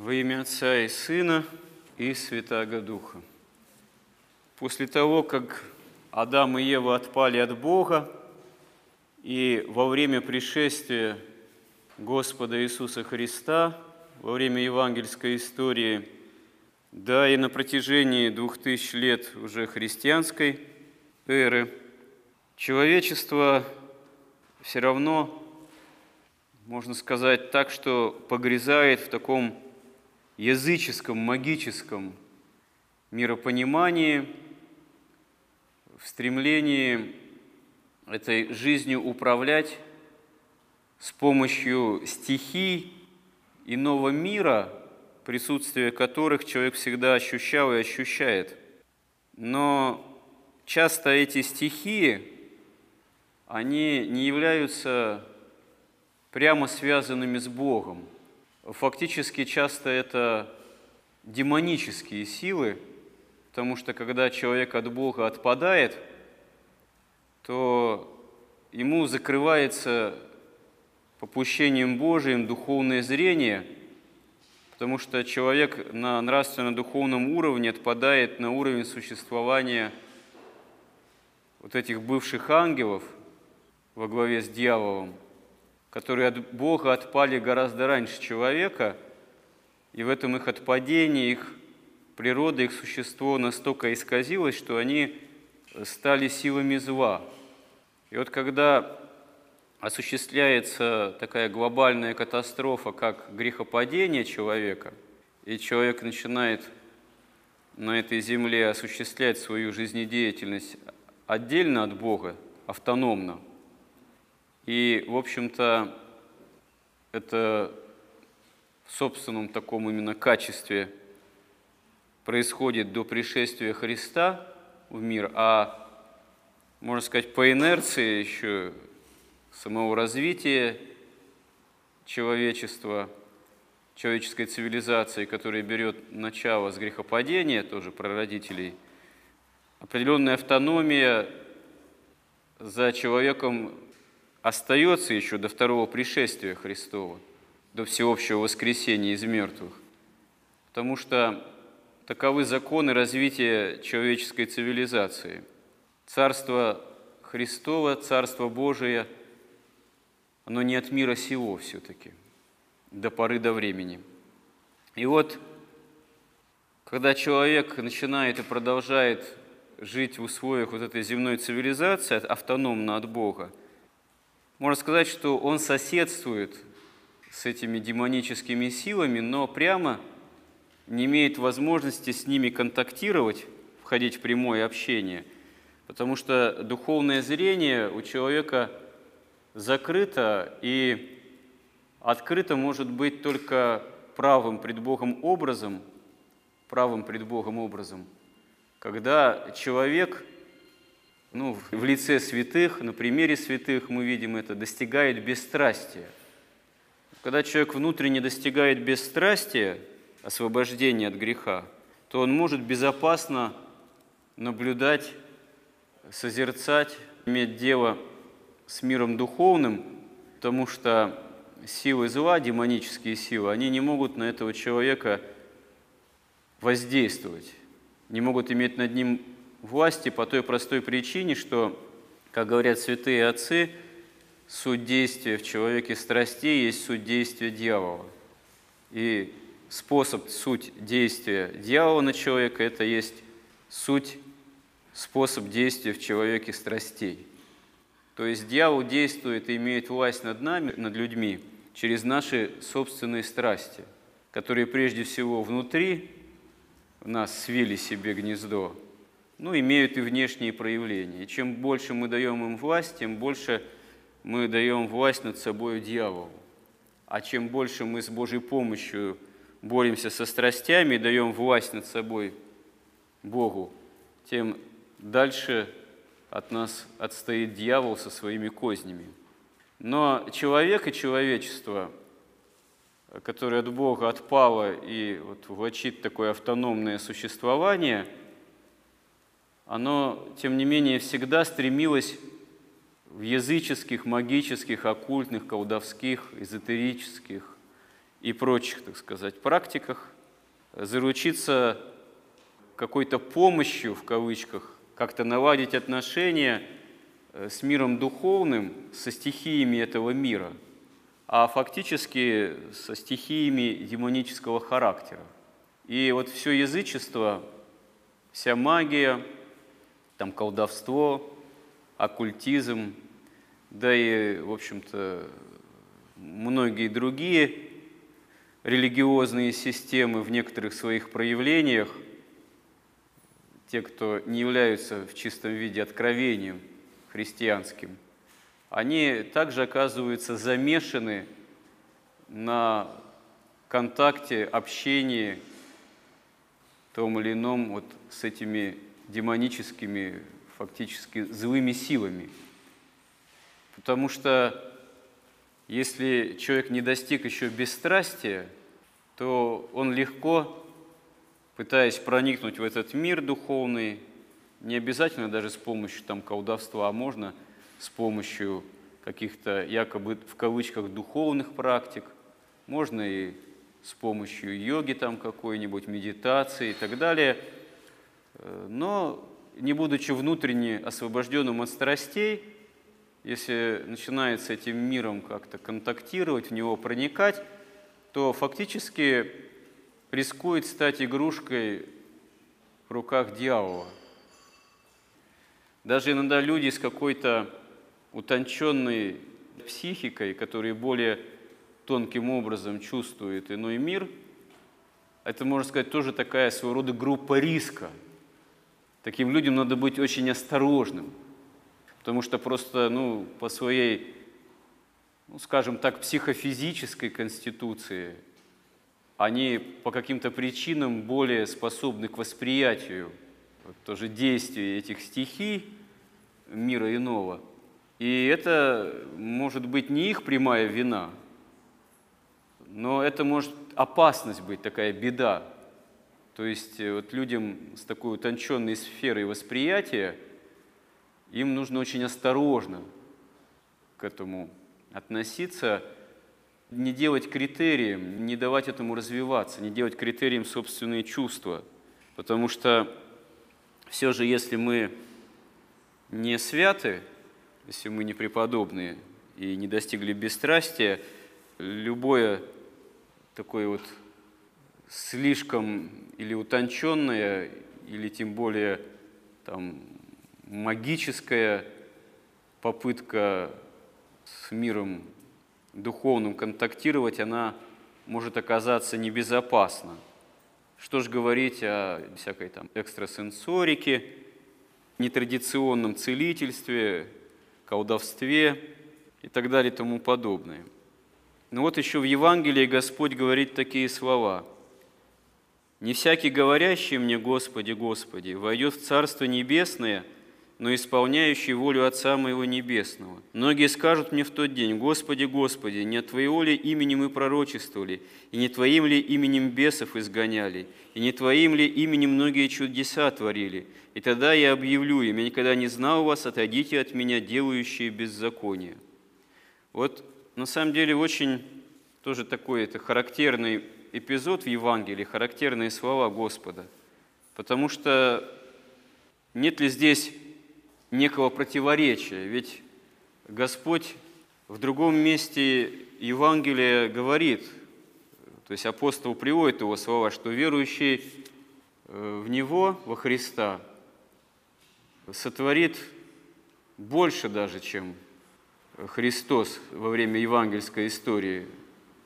Во имя Отца и Сына и Святаго Духа. После того, как Адам и Ева отпали от Бога, и во время пришествия Господа Иисуса Христа, во время евангельской истории, да и на протяжении двух тысяч лет уже христианской эры, человечество все равно, можно сказать так, что погрязает в таком языческом, магическом миропонимании, в стремлении этой жизнью управлять с помощью стихий иного мира, присутствие которых человек всегда ощущал и ощущает. Но часто эти стихии, они не являются прямо связанными с Богом – фактически часто это демонические силы, потому что когда человек от Бога отпадает, то ему закрывается попущением Божиим духовное зрение, потому что человек на нравственно-духовном уровне отпадает на уровень существования вот этих бывших ангелов во главе с дьяволом – которые от Бога отпали гораздо раньше человека, и в этом их отпадении, их природа, их существо настолько исказилось, что они стали силами зла. И вот когда осуществляется такая глобальная катастрофа, как грехопадение человека, и человек начинает на этой земле осуществлять свою жизнедеятельность отдельно от Бога, автономно – и, в общем-то, это в собственном таком именно качестве происходит до пришествия Христа в мир, а, можно сказать, по инерции еще самого развития человечества, человеческой цивилизации, которая берет начало с грехопадения, тоже прародителей, определенная автономия за человеком остается еще до второго пришествия Христова, до всеобщего воскресения из мертвых. Потому что таковы законы развития человеческой цивилизации. Царство Христово, Царство Божие, оно не от мира сего все-таки, до поры до времени. И вот, когда человек начинает и продолжает жить в условиях вот этой земной цивилизации, автономно от Бога, можно сказать, что он соседствует с этими демоническими силами, но прямо не имеет возможности с ними контактировать, входить в прямое общение, потому что духовное зрение у человека закрыто и открыто может быть только правым пред Богом образом, правым пред Богом образом, когда человек – ну, в лице святых, на примере святых мы видим это, достигает бесстрастия. Когда человек внутренне достигает бесстрастия, освобождения от греха, то он может безопасно наблюдать, созерцать, иметь дело с миром духовным, потому что силы зла, демонические силы, они не могут на этого человека воздействовать, не могут иметь над ним власти по той простой причине, что, как говорят святые отцы, суть действия в человеке страстей есть суть действия дьявола. И способ, суть действия дьявола на человека – это есть суть, способ действия в человеке страстей. То есть дьявол действует и имеет власть над нами, над людьми, через наши собственные страсти, которые прежде всего внутри нас свили себе гнездо, ну, имеют и внешние проявления. И чем больше мы даем им власть, тем больше мы даем власть над собой дьяволу. А чем больше мы с Божьей помощью боремся со страстями и даем власть над собой Богу, тем дальше от нас отстоит дьявол со своими кознями. Но человек и человечество, которое от Бога отпало и вот влачит такое автономное существование – оно, тем не менее, всегда стремилось в языческих, магических, оккультных, колдовских, эзотерических и прочих, так сказать, практиках, заручиться какой-то помощью, в кавычках, как-то наладить отношения э, с миром духовным, со стихиями этого мира, а фактически со стихиями демонического характера. И вот все язычество, вся магия, там колдовство, оккультизм, да и, в общем-то, многие другие религиозные системы в некоторых своих проявлениях, те, кто не являются в чистом виде откровением христианским, они также оказываются замешаны на контакте, общении том или ином вот с этими демоническими, фактически злыми силами. Потому что если человек не достиг еще бесстрастия, то он легко, пытаясь проникнуть в этот мир духовный, не обязательно даже с помощью там, колдовства, а можно с помощью каких-то якобы в кавычках духовных практик, можно и с помощью йоги там какой-нибудь, медитации и так далее. Но не будучи внутренне освобожденным от страстей, если начинает с этим миром как-то контактировать, в него проникать, то фактически рискует стать игрушкой в руках дьявола. Даже иногда люди с какой-то утонченной психикой, которые более тонким образом чувствуют иной мир, это, можно сказать, тоже такая своего рода группа риска. Таким людям надо быть очень осторожным – потому что просто ну, по своей, ну, скажем так, психофизической конституции они по каким-то причинам более способны к восприятию вот, тоже действий этих стихий мира иного. И это может быть не их прямая вина, но это может опасность быть, такая беда. То есть э, вот людям с такой утонченной сферой восприятия – им нужно очень осторожно к этому относиться, не делать критерием, не давать этому развиваться, не делать критерием собственные чувства. Потому что все же, если мы не святы, если мы не преподобные и не достигли бесстрастия, любое такое вот слишком или утонченное, или тем более там, магическая попытка с миром духовным контактировать, она может оказаться небезопасна. Что ж говорить о всякой там экстрасенсорике, нетрадиционном целительстве, колдовстве и так далее и тому подобное. Но вот еще в Евангелии Господь говорит такие слова. «Не всякий говорящий мне, Господи, Господи, войдет в Царство Небесное – но исполняющий волю Отца Моего Небесного. Многие скажут мне в тот день, Господи, Господи, не от Твоего ли имени мы пророчествовали, и не Твоим ли именем бесов изгоняли, и не Твоим ли именем многие чудеса творили? И тогда я объявлю им, я никогда не знал вас, отойдите от меня, делающие беззаконие». Вот на самом деле очень тоже такой это характерный эпизод в Евангелии, характерные слова Господа. Потому что нет ли здесь некого противоречия. Ведь Господь в другом месте Евангелия говорит, то есть апостол приводит его слова, что верующий э, в Него, во Христа, сотворит больше даже, чем Христос во время евангельской истории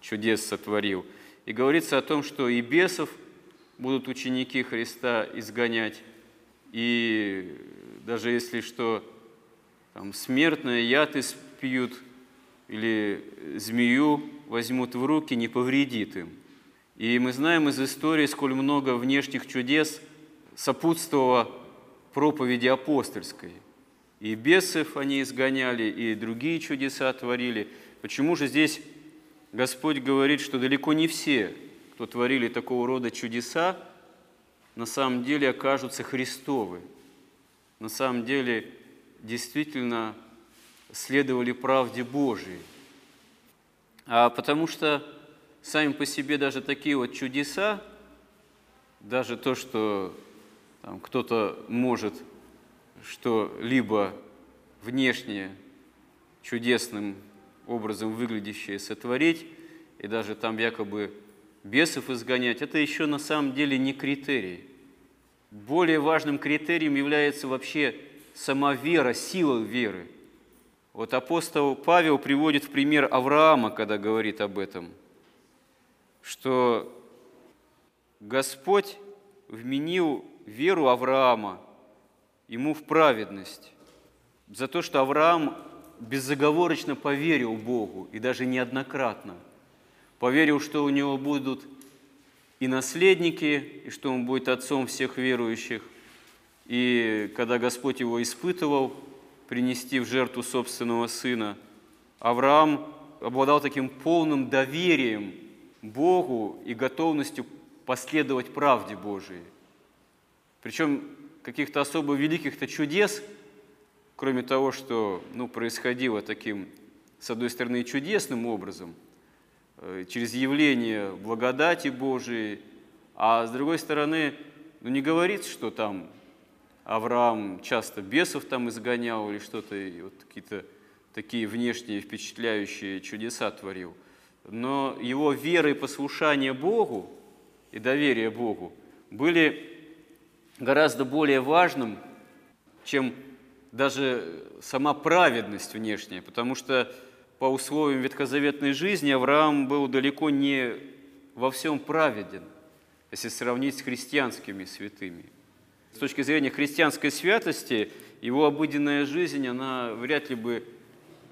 чудес сотворил. И говорится о том, что и бесов будут ученики Христа изгонять, и даже если что, там, смертное яд испьют или змею возьмут в руки, не повредит им. И мы знаем из истории, сколь много внешних чудес сопутствовало проповеди апостольской. И бесов они изгоняли, и другие чудеса творили. Почему же здесь Господь говорит, что далеко не все, кто творили такого рода чудеса, на самом деле окажутся Христовы, на самом деле действительно следовали правде Божией. А потому что сами по себе даже такие вот чудеса, даже то, что там, кто-то может что-либо внешне чудесным образом выглядящее сотворить, и даже там якобы бесов изгонять, это еще на самом деле не критерий. Более важным критерием является вообще сама вера, сила веры. Вот апостол Павел приводит в пример Авраама, когда говорит об этом, что Господь вменил веру Авраама ему в праведность за то, что Авраам безоговорочно поверил Богу, и даже неоднократно. Поверил, что у него будут и наследники, и что он будет отцом всех верующих. И когда Господь его испытывал, принести в жертву собственного сына, Авраам обладал таким полным доверием Богу и готовностью последовать правде Божией. Причем каких-то особо великих-то чудес – кроме того, что ну, происходило таким, с одной стороны, чудесным образом, э, через явление благодати Божией, а с другой стороны, ну, не говорится, что там Авраам часто бесов там изгонял или что-то, вот какие-то такие внешние впечатляющие чудеса творил. Но его вера и послушание Богу и доверие Богу были гораздо более важным, чем даже сама праведность внешняя, потому что по условиям ветхозаветной жизни Авраам был далеко не во всем праведен, если сравнить с христианскими святыми. С точки зрения христианской святости, его обыденная жизнь, она вряд ли бы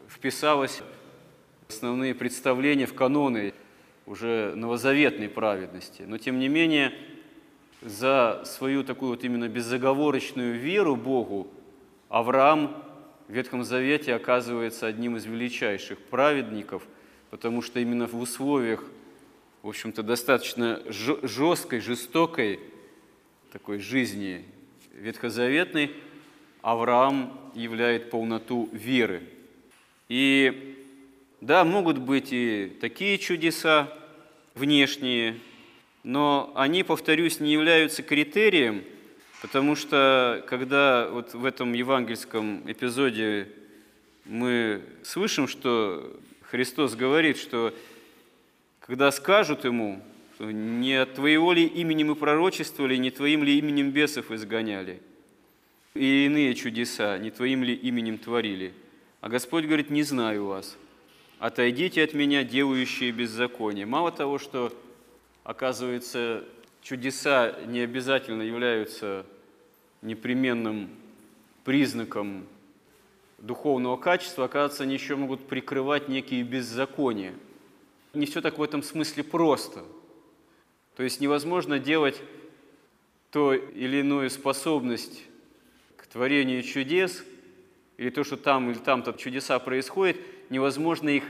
вписалась в основные представления, в каноны уже новозаветной праведности. Но, тем не менее, за свою такую вот именно безоговорочную веру Богу Авраам в Ветхом Завете оказывается одним из величайших праведников, потому что именно в условиях, в общем-то, достаточно жесткой, жестокой такой жизни ветхозаветной, Авраам являет полноту веры. И да, могут быть и такие чудеса внешние, но они, повторюсь, не являются критерием – Потому что когда вот в этом евангельском эпизоде мы слышим, что Христос говорит, что когда скажут ему, что не от твоего ли имени мы пророчествовали, не твоим ли именем бесов изгоняли, и иные чудеса, не твоим ли именем творили. А Господь говорит, не знаю вас, отойдите от меня, делающие беззаконие. Мало того, что, оказывается, чудеса не обязательно являются непременным признаком духовного качества, оказывается, они еще могут прикрывать некие беззакония. Не все так в этом смысле просто. То есть невозможно делать то или иную способность к творению чудес, или то, что там или там-то чудеса происходят, невозможно их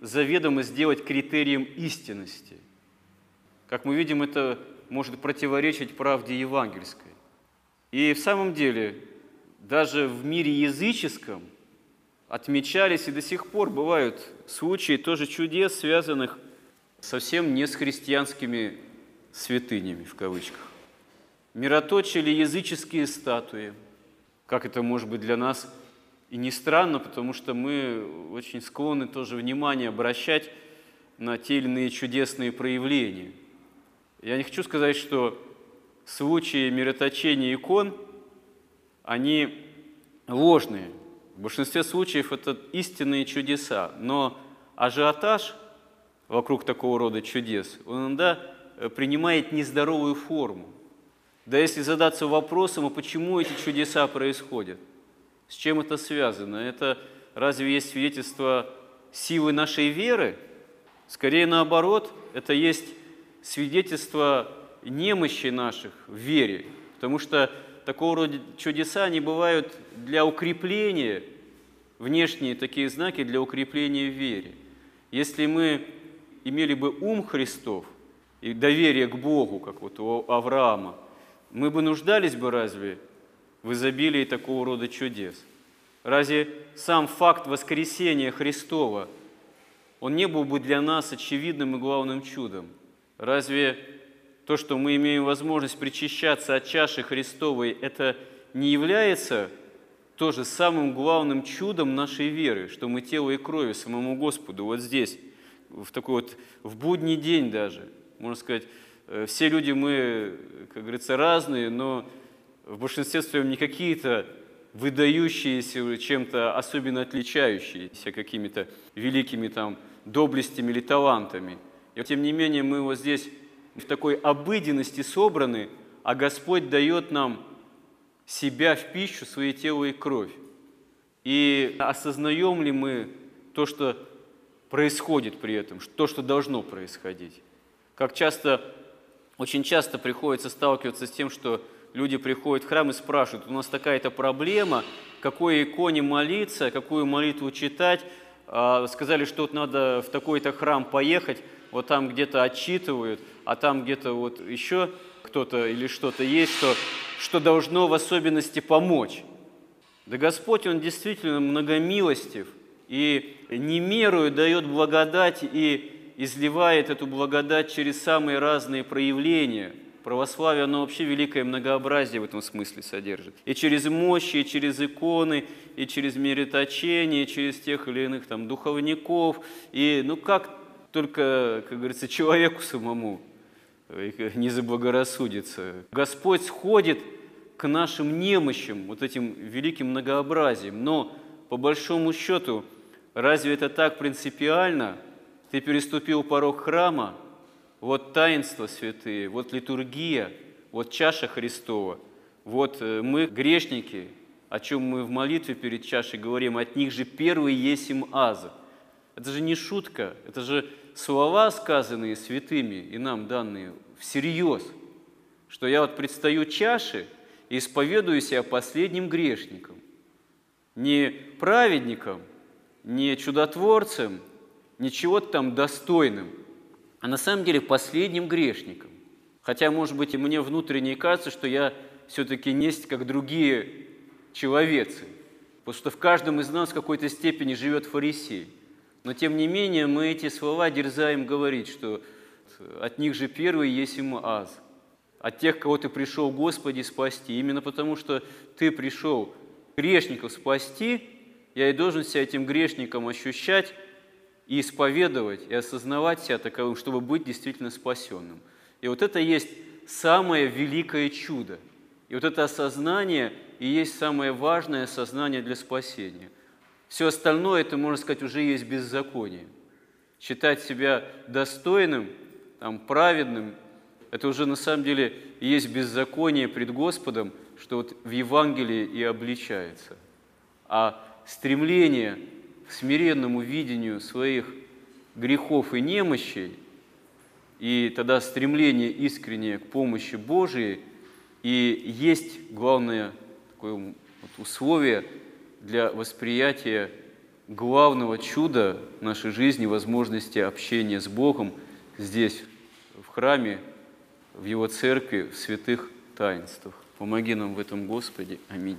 заведомо сделать критерием истинности. Как мы видим, это может противоречить правде евангельской. И в самом деле, даже в мире языческом отмечались и до сих пор бывают случаи тоже чудес, связанных совсем не с христианскими святынями, в кавычках. Мироточили языческие статуи. Как это может быть для нас и не странно, потому что мы очень склонны тоже внимание обращать на те или иные чудесные проявления – я не хочу сказать, что случаи мироточения икон, они ложные. В большинстве случаев это истинные чудеса. Но ажиотаж вокруг такого рода чудес, он иногда э, принимает нездоровую форму. Да если задаться вопросом, а почему эти чудеса происходят? С чем это связано? Это разве есть свидетельство силы нашей веры? Скорее наоборот, это есть свидетельство немощи наших в вере, потому что такого рода чудеса, они бывают для укрепления, внешние такие знаки для укрепления в вере. Если мы имели бы ум Христов и доверие к Богу, как вот у Авраама, мы бы нуждались бы разве в изобилии такого рода чудес? Разве сам факт воскресения Христова, он не был бы для нас очевидным и главным чудом. Разве то, что мы имеем возможность причащаться от чаши Христовой, это не является тоже самым главным чудом нашей веры, что мы тело и крови самому Господу вот здесь, в такой вот, в будний день даже, можно сказать, э, все люди мы, как говорится, разные, но в большинстве своем не какие-то выдающиеся, чем-то особенно отличающиеся какими-то великими там доблестями или талантами. И тем не менее мы вот здесь в такой обыденности собраны, а Господь дает нам себя в пищу, свое тело и кровь. И осознаем ли мы то, что происходит при этом, то, что должно происходить? Как часто, очень часто приходится сталкиваться с тем, что люди приходят в храм и спрашивают, у нас такая-то проблема, какой иконе молиться, какую молитву читать, а, сказали, что вот надо в такой-то храм поехать, вот там где-то отчитывают, а там где-то вот еще кто-то или что-то есть, что, что должно в особенности помочь. Да Господь, Он действительно многомилостив и не мерую дает благодать и изливает эту благодать через самые разные проявления – Православие, оно вообще великое многообразие в этом смысле содержит. И через мощи, и через иконы, и через мериточение, и через тех или иных там духовников. И ну как только, как говорится, человеку самому не заблагорассудится. Господь сходит к нашим немощам, вот этим великим многообразием. Но по большому счету, разве это так принципиально? Ты переступил порог храма, вот таинства святые, вот литургия, вот чаша Христова, вот э, мы грешники, о чем мы в молитве перед чашей говорим, от них же первый есть им аза. Это же не шутка, это же слова, сказанные святыми и нам данные всерьез, что я вот предстаю чаше и исповедую себя последним грешником, не праведником, не чудотворцем, не чего-то там достойным – а на самом деле последним грешником. Хотя, может быть, и мне внутренне кажется, что я все-таки не как другие человецы, потому что в каждом из нас в какой-то степени живет фарисей. Но, тем не менее, мы эти слова дерзаем говорить, что от них же первый есть им аз. От тех, кого ты пришел, Господи, спасти. Именно потому, что ты пришел грешников спасти, я и должен себя этим грешником ощущать, и исповедовать, и осознавать себя таковым, чтобы быть действительно спасенным. И вот это есть самое великое чудо. И вот это осознание и есть самое важное осознание для спасения. Все остальное, это, можно сказать, уже есть беззаконие. Считать себя достойным, там, праведным, это уже на самом деле есть беззаконие пред Господом, что вот в Евангелии и обличается. А стремление к смиренному видению своих грехов и немощей, и тогда стремление искреннее к помощи Божией, и есть главное такое вот условие для восприятия главного чуда нашей жизни, возможности общения с Богом здесь, в храме, в Его церкви, в святых таинствах. Помоги нам в этом, Господи. Аминь.